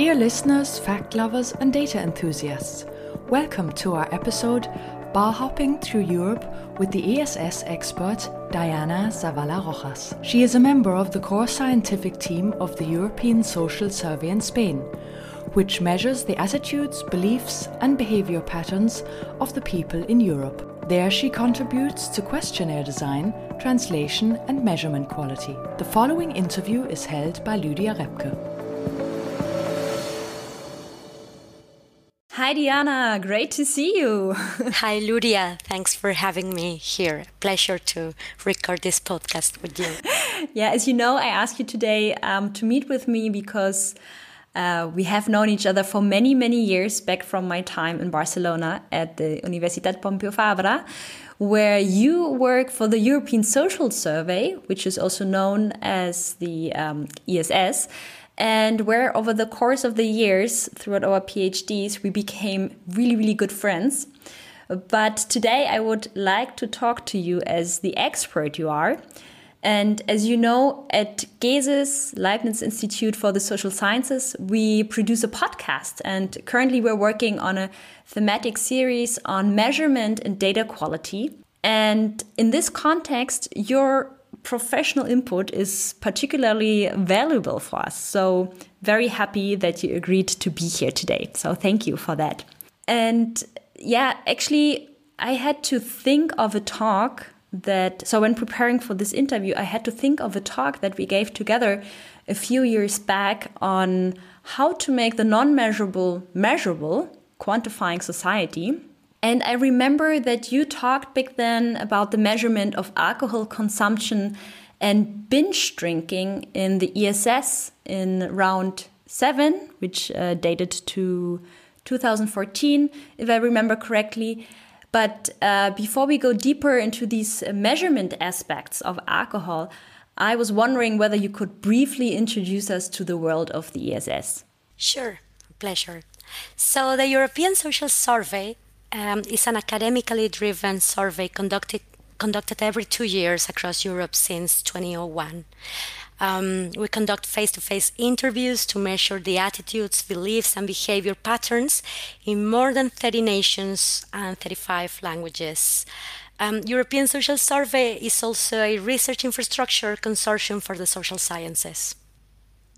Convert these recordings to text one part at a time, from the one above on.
Dear listeners, fact lovers, and data enthusiasts, welcome to our episode Bar Hopping Through Europe with the ESS expert Diana Zavala Rojas. She is a member of the core scientific team of the European Social Survey in Spain, which measures the attitudes, beliefs, and behavior patterns of the people in Europe. There, she contributes to questionnaire design, translation, and measurement quality. The following interview is held by Lydia Repke. Hi, Diana. Great to see you. Hi, Lydia. Thanks for having me here. Pleasure to record this podcast with you. yeah, as you know, I asked you today um, to meet with me because uh, we have known each other for many, many years back from my time in Barcelona at the Universitat Pompeu Fabra, where you work for the European Social Survey, which is also known as the um, ESS and where over the course of the years throughout our PhDs we became really really good friends. But today I would like to talk to you as the expert you are. And as you know, at GESIS, Leibniz Institute for the Social Sciences, we produce a podcast. And currently we're working on a thematic series on measurement and data quality. And in this context, your professional input is particularly valuable for us. So, very happy that you agreed to be here today. So, thank you for that. And yeah, actually, I had to think of a talk that, so when preparing for this interview, I had to think of a talk that we gave together a few years back on how to make the non measurable measurable, quantifying society. And I remember that you talked back then about the measurement of alcohol consumption and binge drinking in the ESS in round seven, which uh, dated to 2014, if I remember correctly. But uh, before we go deeper into these measurement aspects of alcohol, I was wondering whether you could briefly introduce us to the world of the ESS. Sure, pleasure. So, the European Social Survey um, is an academically driven survey conducted conducted every two years across Europe since 2001. Um, we conduct face to face interviews to measure the attitudes, beliefs, and behavior patterns in more than 30 nations and 35 languages. Um, European Social Survey is also a research infrastructure consortium for the social sciences.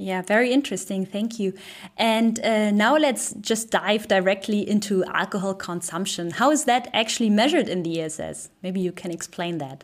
Yeah, very interesting. Thank you. And uh, now let's just dive directly into alcohol consumption. How is that actually measured in the ESS? Maybe you can explain that.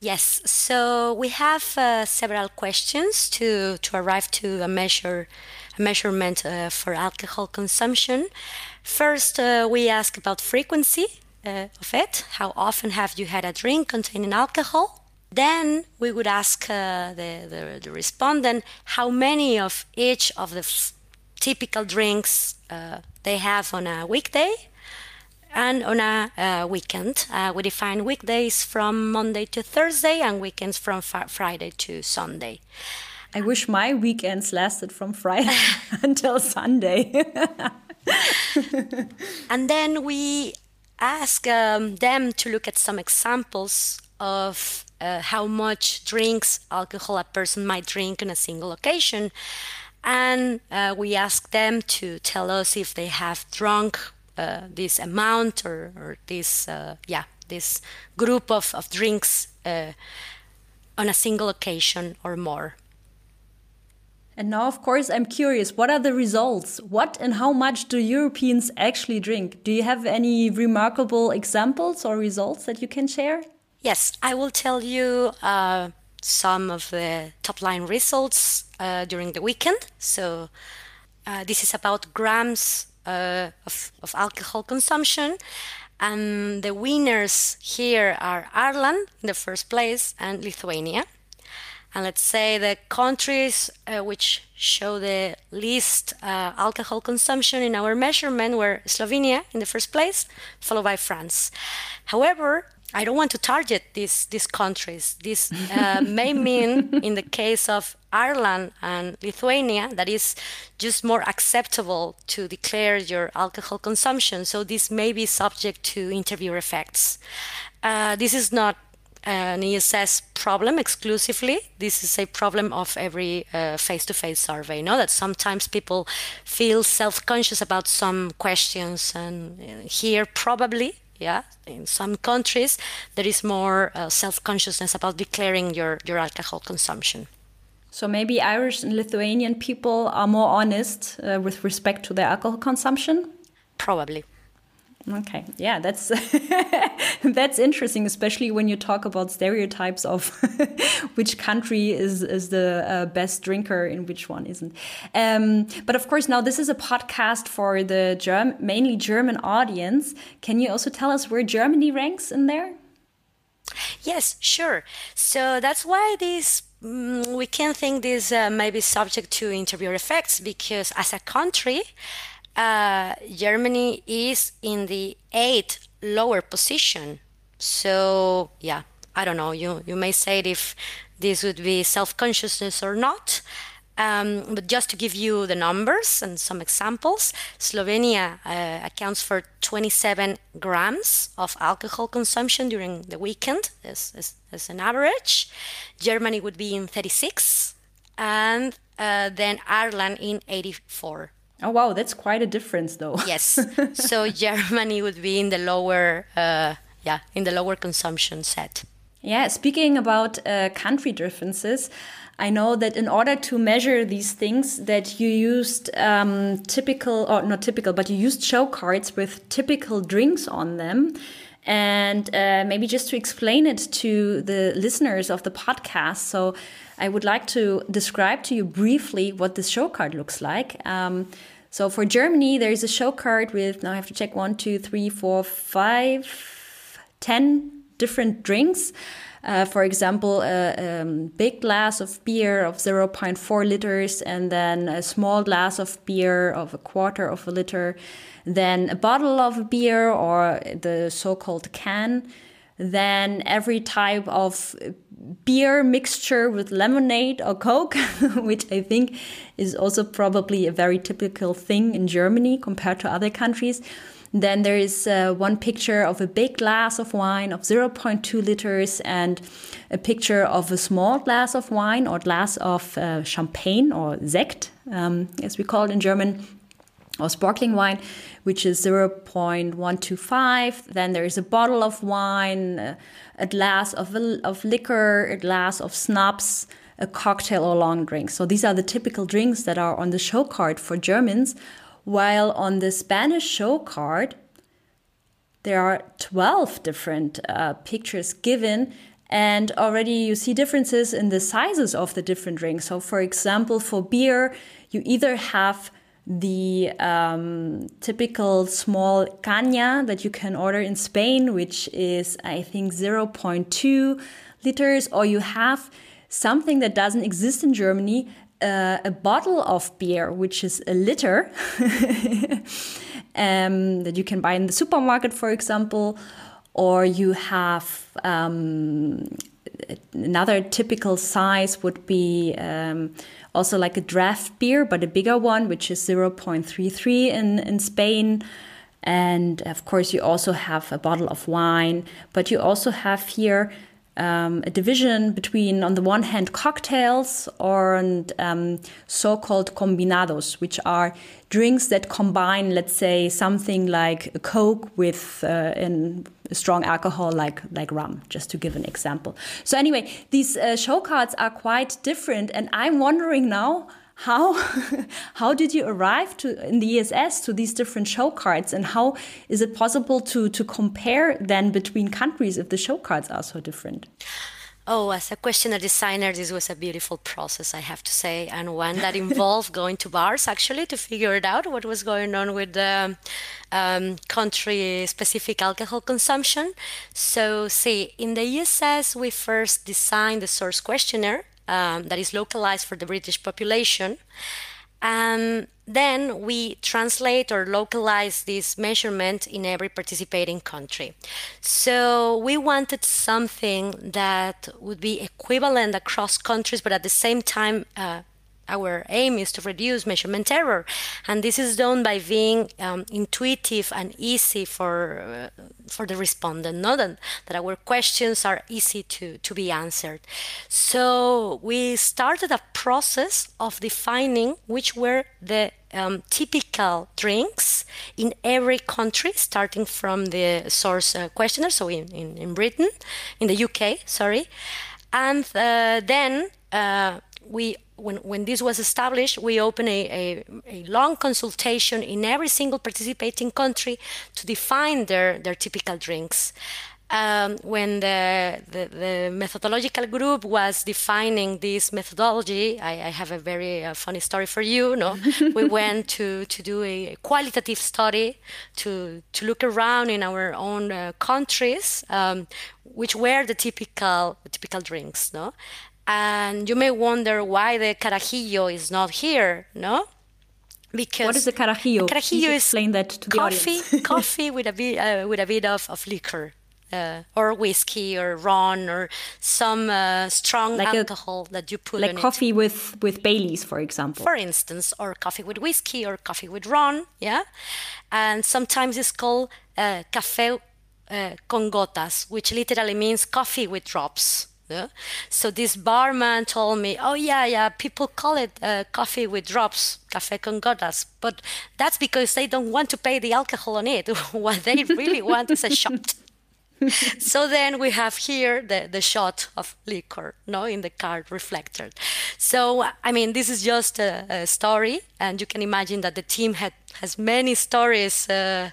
Yes, so we have uh, several questions to, to arrive to a measure a measurement uh, for alcohol consumption. First, uh, we ask about frequency uh, of it. How often have you had a drink containing alcohol? Then we would ask uh, the, the, the, respondent how many of each of the f- typical drinks uh, they have on a weekday and on a uh, weekend. Uh, we define weekdays from Monday to Thursday and weekends from Friday to Sunday. I wish my weekends lasted from Friday until Sunday. and then we ask um, them to look at some examples of uh, how much drinks alcohol a person might drink on a single occasion. And uh, we ask them to tell us if they have drunk uh, this amount or, or this, uh, yeah, this group of, of drinks uh, on a single occasion or more. And now, of course, I'm curious what are the results? What and how much do Europeans actually drink? Do you have any remarkable examples or results that you can share? Yes, I will tell you uh, some of the top line results uh, during the weekend. So, uh, this is about grams uh, of, of alcohol consumption. And the winners here are Ireland in the first place and Lithuania. And let's say the countries uh, which show the least uh, alcohol consumption in our measurement were Slovenia in the first place, followed by France. However, I don't want to target these these countries. This uh, may mean, in the case of Ireland and Lithuania, that is just more acceptable to declare your alcohol consumption. So this may be subject to interviewer effects. Uh, this is not an ESS problem exclusively. This is a problem of every face to face survey. You know that sometimes people feel self conscious about some questions, and uh, here probably yeah in some countries there is more uh, self-consciousness about declaring your, your alcohol consumption. So maybe irish and lithuanian people are more honest uh, with respect to their alcohol consumption? Probably Okay, yeah, that's that's interesting, especially when you talk about stereotypes of which country is is the uh, best drinker and which one isn't. Um, but of course, now this is a podcast for the Germ mainly German audience. Can you also tell us where Germany ranks in there? Yes, sure. So that's why this mm, we can think this uh, may be subject to interviewer effects because as a country uh, Germany is in the eighth lower position. So yeah, I don't know. You you may say if this would be self consciousness or not. Um, but just to give you the numbers and some examples, Slovenia uh, accounts for 27 grams of alcohol consumption during the weekend as, as, as an average. Germany would be in 36, and uh, then Ireland in 84. Oh wow, that's quite a difference, though. yes. So Germany would be in the lower, uh, yeah, in the lower consumption set. Yeah. Speaking about uh, country differences, I know that in order to measure these things, that you used um, typical or not typical, but you used show cards with typical drinks on them. And uh, maybe just to explain it to the listeners of the podcast, so I would like to describe to you briefly what this show card looks like. Um, so for Germany, there is a show card with, now I have to check one, two, three, four, five, ten different drinks. Uh, for example, a, um, big glass of beer of 0.4 liters, and then a small glass of beer of a quarter of a liter, then a bottle of beer or the so called can, then every type of beer mixture with lemonade or Coke, which I think is also probably a very typical thing in Germany compared to other countries. Then there is uh, one picture of a big glass of wine of 0.2 liters and a picture of a small glass of wine or glass of uh, champagne or Sekt, um, as we call it in German, or sparkling wine, which is 0.125. Then there is a bottle of wine, a glass of, of liquor, a glass of schnapps, a cocktail or long drink. So these are the typical drinks that are on the show card for Germans, while on the Spanish show card, there are 12 different uh, pictures given and already you see differences in the sizes of the different drinks. So, for example, for beer, you either have the um, typical small caña that you can order in Spain, which is, I think, 0.2 liters, or you have something that doesn't exist in Germany uh, a bottle of beer, which is a liter, um, that you can buy in the supermarket, for example, or you have um, another typical size would be um, also like a draft beer, but a bigger one, which is 0.33 in, in Spain. And of course, you also have a bottle of wine, but you also have here um, a division between, on the one hand, cocktails or um, so called combinados, which are drinks that combine, let's say, something like a Coke with uh, an, a strong alcohol like, like rum, just to give an example. So, anyway, these uh, show cards are quite different, and I'm wondering now how how did you arrive to in the ESS to these different show cards and how is it possible to to compare then between countries if the show cards are so different? Oh, as a questionnaire designer, this was a beautiful process, I have to say, and one that involved going to bars actually to figure it out what was going on with the um, country specific alcohol consumption. So, see, in the ESS, we first designed the source questionnaire um, that is localized for the British population. And then we translate or localize this measurement in every participating country. So we wanted something that would be equivalent across countries, but at the same time uh, our aim is to reduce measurement error, and this is done by being um, intuitive and easy for uh, for the respondent. Not that, that our questions are easy to to be answered. So we started a process of defining which were the um, typical drinks in every country, starting from the source uh, questionnaire, so in, in, in, Britain, in the UK, sorry. And uh, then uh, we when, when this was established, we opened a, a, a, long consultation in every single participating country to define their, their typical drinks. Um, when the, the, the, methodological group was defining this methodology, I, I have a very uh, funny story for you. No, we went to, to do a qualitative study to, to look around in our own uh, countries, um, which were the typical typical drinks. No, and you may wonder why the carajillo is not here, no? Because what is the carajillo? Carajillo is explain that to coffee, the audience. coffee with a bit uh, with a bit of, of liquor. Uh, or whiskey or ron or some uh, strong like alcohol a, that you put in. like coffee it. with with Baileys, for example. For instance, or coffee with whiskey or coffee with ron, yeah. And sometimes it's called uh, café uh, con gotas, which literally means coffee with drops. So this barman told me, "Oh yeah, yeah, people call it uh, coffee with drops, café con gotas, but that's because they don't want to pay the alcohol on it. what they really want is a shot." so then we have here the, the shot of liquor no in the card reflected so i mean this is just a, a story and you can imagine that the team had has many stories uh,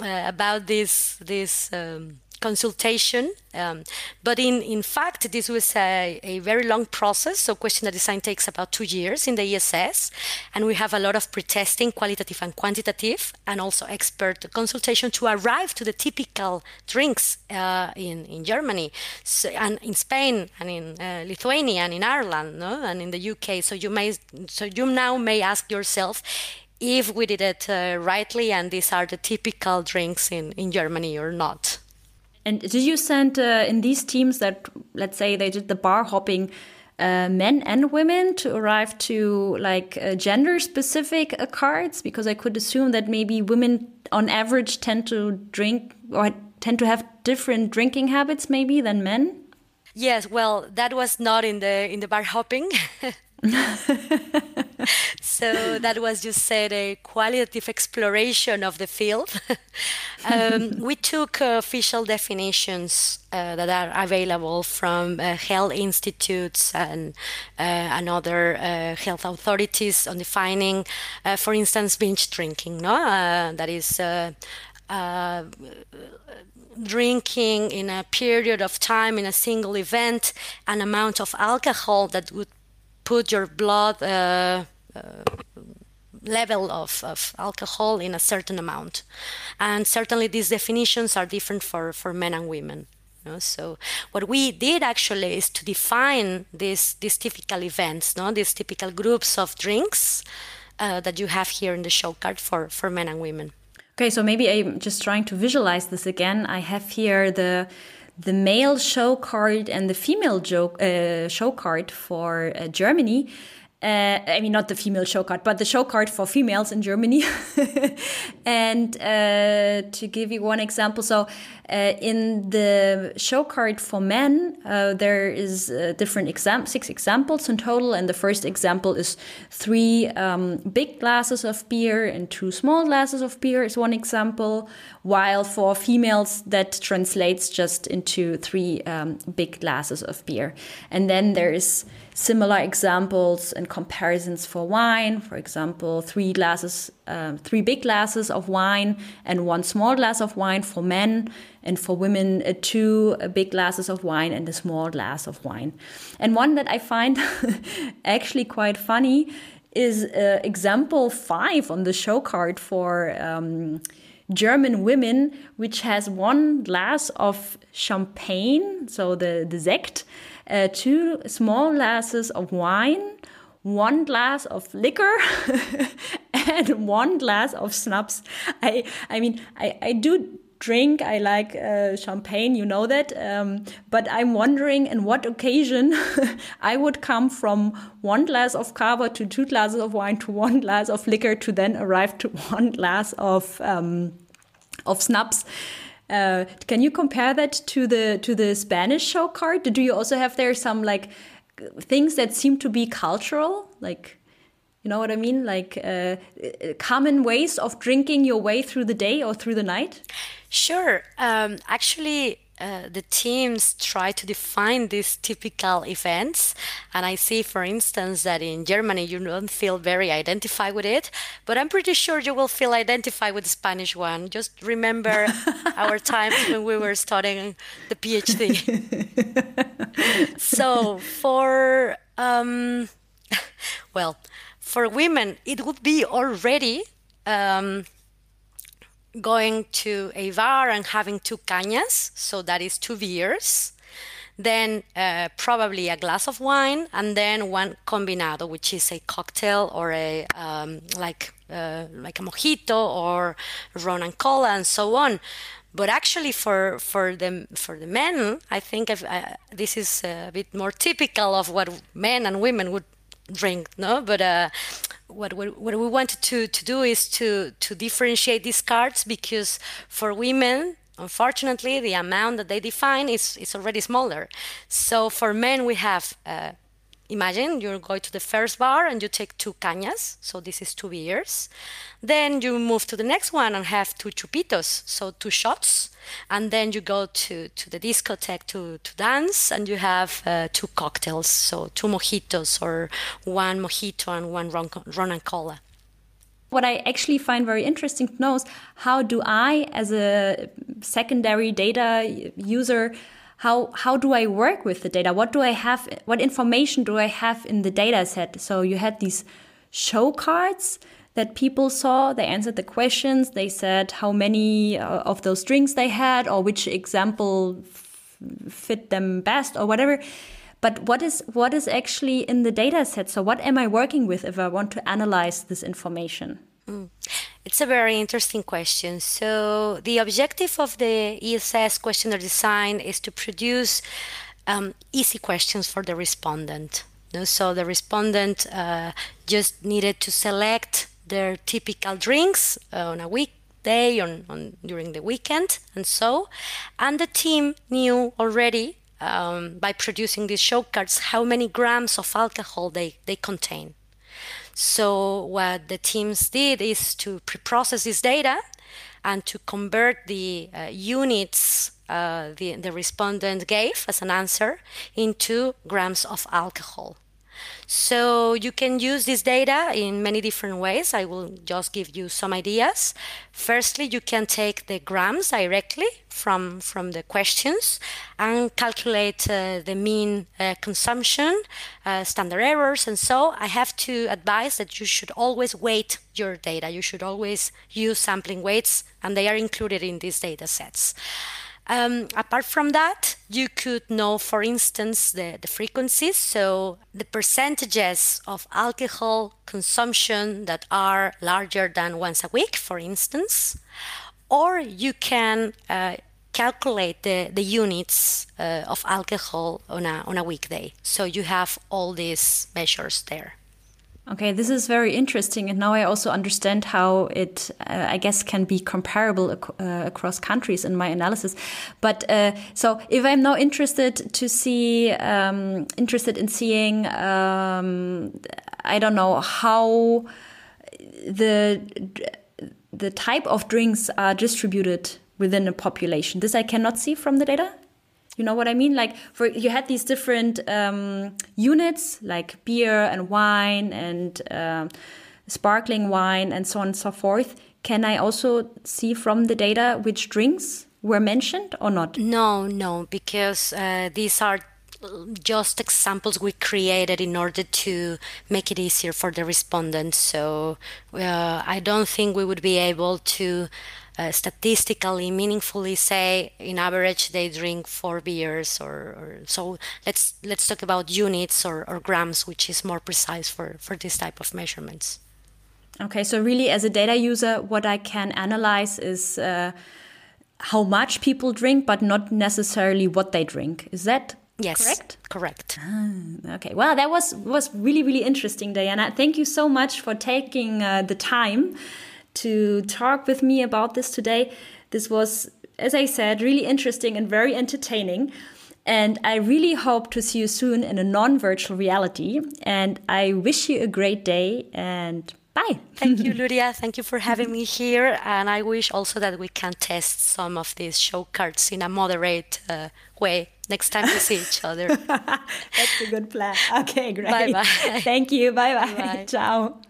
uh, about this this um, consultation. Um, but in, in fact, this was a, a very long process. So questionnaire design takes about two years in the ESS. And we have a lot of pretesting, qualitative and quantitative, and also expert consultation to arrive to the typical drinks uh, in, in Germany so, and in Spain and in uh, Lithuania and in Ireland no? and in the UK. So you may, so you now may ask yourself, if we did it uh, rightly and these are the typical drinks in, in Germany or not. And did you send uh, in these teams that, let's say, they did the bar hopping, uh, men and women to arrive to like uh, gender specific uh, cards? Because I could assume that maybe women on average tend to drink or tend to have different drinking habits maybe than men. Yes, well, that was not in the in the bar hopping. so that was just said a qualitative exploration of the field. um, we took uh, official definitions uh, that are available from uh, health institutes and uh, and other uh, health authorities on defining, uh, for instance, binge drinking. No, that is. drinking in a period of time in a single event an amount of alcohol that would put your blood uh, uh, level of, of alcohol in a certain amount. And certainly these definitions are different for, for men and women. You know? So what we did actually is to define these, these typical events, no? these typical groups of drinks uh, that you have here in the show card for, for men and women. Okay, so maybe I'm just trying to visualize this again. I have here the the male show card and the female joke, uh, show card for uh, Germany. Uh, I mean, not the female show card, but the show card for females in Germany. and uh, to give you one example, so uh, in the show card for men, uh, there is uh, different exam six examples in total, and the first example is three um, big glasses of beer and two small glasses of beer is one example. While for females, that translates just into three um, big glasses of beer, and then there is similar examples and comparisons for wine. For example, three glasses, uh, three big glasses of wine and one small glass of wine for men, and for women, uh, two big glasses of wine and a small glass of wine. And one that I find actually quite funny is uh, example five on the show card for. Um, German women, which has one glass of champagne, so the, the Sekt, uh, two small glasses of wine, one glass of liquor, and one glass of schnapps. I, I mean, I, I do drink. I like uh, champagne, you know that. Um, but I'm wondering in what occasion I would come from one glass of cava to two glasses of wine to one glass of liquor to then arrive to one glass of um, of schnapps. Uh, can you compare that to the to the Spanish show card? Do you also have there some like things that seem to be cultural, like? You know what I mean? Like uh, common ways of drinking your way through the day or through the night? Sure. Um, actually, uh, the teams try to define these typical events. And I see, for instance, that in Germany you don't feel very identified with it, but I'm pretty sure you will feel identified with the Spanish one. Just remember our times when we were studying the PhD. so, for, um, well, for women, it would be already um, going to a bar and having two cañas, so that is two beers, then uh, probably a glass of wine, and then one combinado, which is a cocktail or a um, like uh, like a mojito or ron and cola and so on. But actually, for for the for the men, I think uh, this is a bit more typical of what men and women would drink no? But uh, what, what, what we wanted to, to do is to, to differentiate these cards because for women unfortunately the amount that they define is, is already smaller. So for men we have uh, imagine you go to the first bar and you take two cañas, so this is two beers. Then you move to the next one and have two chupitos, so two shots. And then you go to, to the discotheque to, to dance and you have uh, two cocktails, so two mojitos or one mojito and one ron, ron and cola. What I actually find very interesting to know is how do I, as a secondary data user, how how do I work with the data? What do I have? What information do I have in the data set? So you had these show cards that people saw. They answered the questions. They said how many uh, of those drinks they had or which example fit them best or whatever. But what is what is actually in the data set? So what am I working with if I want to analyze this information? Mm. It's a very interesting question. So, the objective of the ESS questionnaire design is to produce um, easy questions for the respondent. So, the respondent uh, just needed to select their typical drinks on a weekday, on, on during the weekend, and so. And the team knew already um, by producing these show cards how many grams of alcohol they, they contain. So what the teams did is to pre-process this data and to convert the uh, units uh, the, the respondent gave as an answer into grams of alcohol. So you can use this data in many different ways. I will just give you some ideas. Firstly, you can take the grams directly from, from the questions and calculate uh, the mean uh, consumption, uh, standard errors, and so I have to advise that you should always weight your data. You should always use sampling weights, and they are included in these data sets. Um, apart from that, you could know, for instance, the, the frequencies, so the percentages of alcohol consumption that are larger than once a week, for instance, or you can uh, calculate the, the units uh, of alcohol on a, on a weekday. So you have all these measures there. Okay, this is very interesting, and now I also understand how it, uh, I guess, can be comparable ac uh, across countries in my analysis. But uh, so, if I'm now interested to see, um, interested in seeing, um, I don't know how the the type of drinks are distributed within a population. This I cannot see from the data. You know what I mean? Like for you had these different um, units like beer and wine and uh, sparkling wine and so on and so forth. Can I also see from the data which drinks were mentioned or not? No, no, because uh, these are just examples we created in order to make it easier for the respondents. So uh, I don't think we would be able to uh, statistically meaningfully say in average they drink four beers or, or, so let's let's talk about units or, or grams which is more precise for for this type of measurements okay so really as a data user what i can analyze is uh, how much people drink, but not necessarily what they drink. Is that yes, correct? Correct. Ah, okay. Well, that was was really really interesting, Diana. Thank you so much for taking uh, the time to talk with me about this today. This was, as I said, really interesting and very entertaining. And I really hope to see you soon in a non virtual reality. And I wish you a great day and bye. Thank you, Luria. Thank you for having me here. And I wish also that we can test some of these show cards in a moderate uh, way next time we see each other. That's a good plan. Okay, great. Bye bye. Thank you. Bye bye. Ciao.